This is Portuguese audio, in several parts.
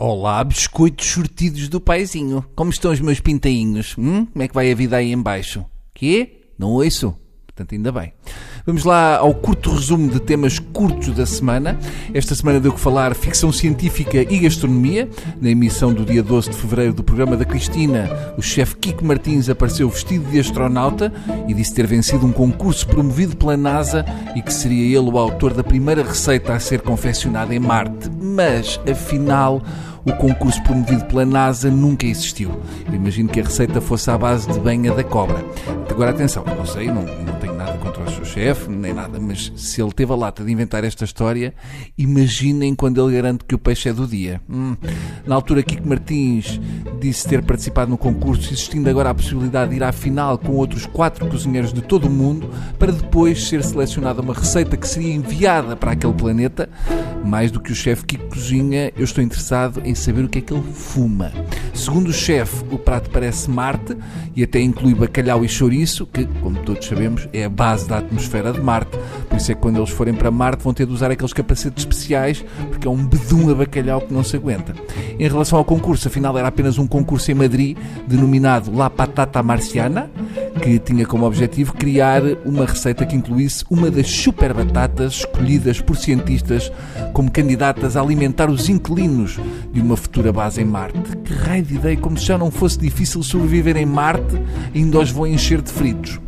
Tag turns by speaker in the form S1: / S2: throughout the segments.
S1: Olá, biscoitos sortidos do paizinho. Como estão os meus pintainhos? Hum? Como é que vai a vida aí embaixo? Quê? Não ouço? Portanto, ainda bem. Vamos lá ao curto resumo de temas curtos da semana. Esta semana deu que falar ficção científica e gastronomia. Na emissão do dia 12 de fevereiro do programa da Cristina, o chefe Kiko Martins apareceu vestido de astronauta e disse ter vencido um concurso promovido pela NASA e que seria ele o autor da primeira receita a ser confeccionada em Marte. Mas, afinal, o concurso promovido pela NASA nunca existiu. Eu imagino que a receita fosse à base de banha da cobra. Agora atenção, não sei, não, contra o seu chefe, nem nada, mas se ele teve a lata de inventar esta história, imaginem quando ele garante que o peixe é do dia. Hum. Na altura, Kiko Martins disse ter participado no concurso, existindo agora a possibilidade de ir à final com outros quatro cozinheiros de todo o mundo, para depois ser selecionada uma receita que seria enviada para aquele planeta. Mais do que o chefe Kiko cozinha, eu estou interessado em saber o que é que ele fuma. Segundo o chefe, o prato parece Marte e até inclui bacalhau e chouriço, que, como todos sabemos, é a base da atmosfera de Marte. Por isso é que quando eles forem para Marte vão ter de usar aqueles capacetes especiais, porque é um bedum a bacalhau que não se aguenta. Em relação ao concurso, afinal era apenas um concurso em Madrid, denominado La Patata Marciana, que tinha como objetivo criar uma receita que incluísse uma das super batatas escolhidas por cientistas como candidatas a alimentar os inquilinos de uma futura base em Marte. Que raio de ideia, como se já não fosse difícil sobreviver em Marte, ainda os vão encher de fritos.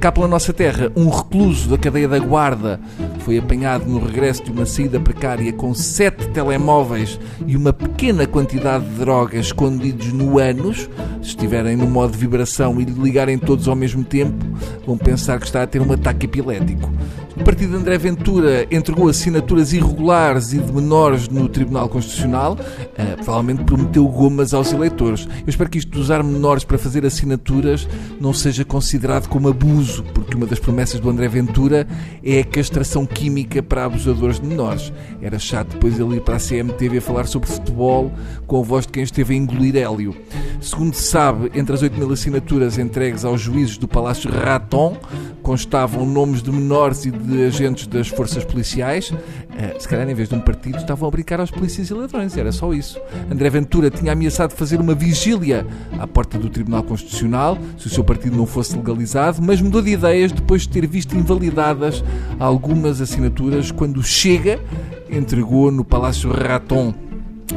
S1: Cá pela nossa terra, um recluso da cadeia da guarda foi apanhado no regresso de uma saída precária com sete telemóveis e uma pequena quantidade de drogas escondidos no ânus. Se estiverem no modo de vibração e ligarem todos ao mesmo tempo, vão pensar que está a ter um ataque epilético. O partido de André Ventura entregou assinaturas irregulares e de menores no Tribunal Constitucional, uh, provavelmente prometeu gomas aos eleitores. Eu espero que isto de usar menores para fazer assinaturas não seja considerado como abuso, porque uma das promessas do André Ventura é a castração química para abusadores de menores. Era chato depois ele ir para a CMTV falar sobre futebol com a voz de quem esteve a engolir hélio. Segundo se sabe, entre as 8 mil assinaturas entregues aos juízes do Palácio Raton, constavam nomes de menores e de agentes das forças policiais. Eh, se calhar, em vez de um partido, estavam a brincar aos polícias e ladrões. Era só isso. André Ventura tinha ameaçado fazer uma vigília à porta do Tribunal Constitucional se o seu partido não fosse legalizado, mas mudou de ideias depois de ter visto invalidadas algumas assinaturas quando Chega entregou no Palácio Raton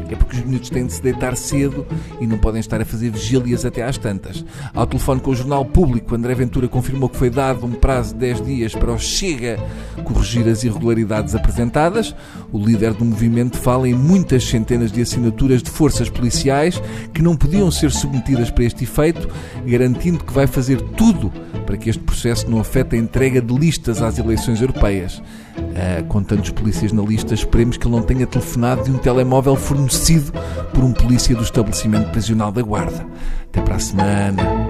S1: é porque os miúdos têm de se deitar cedo e não podem estar a fazer vigílias até às tantas. Ao telefone com o Jornal Público, André Ventura confirmou que foi dado um prazo de 10 dias para o Chega corrigir as irregularidades apresentadas. O líder do movimento fala em muitas centenas de assinaturas de forças policiais que não podiam ser submetidas para este efeito, garantindo que vai fazer tudo para que este processo não afete a entrega de listas às eleições europeias. Uh, com tantos polícias na lista, esperemos que ele não tenha telefonado de um telemóvel fornecido por um polícia do estabelecimento prisional da Guarda. Até para a semana.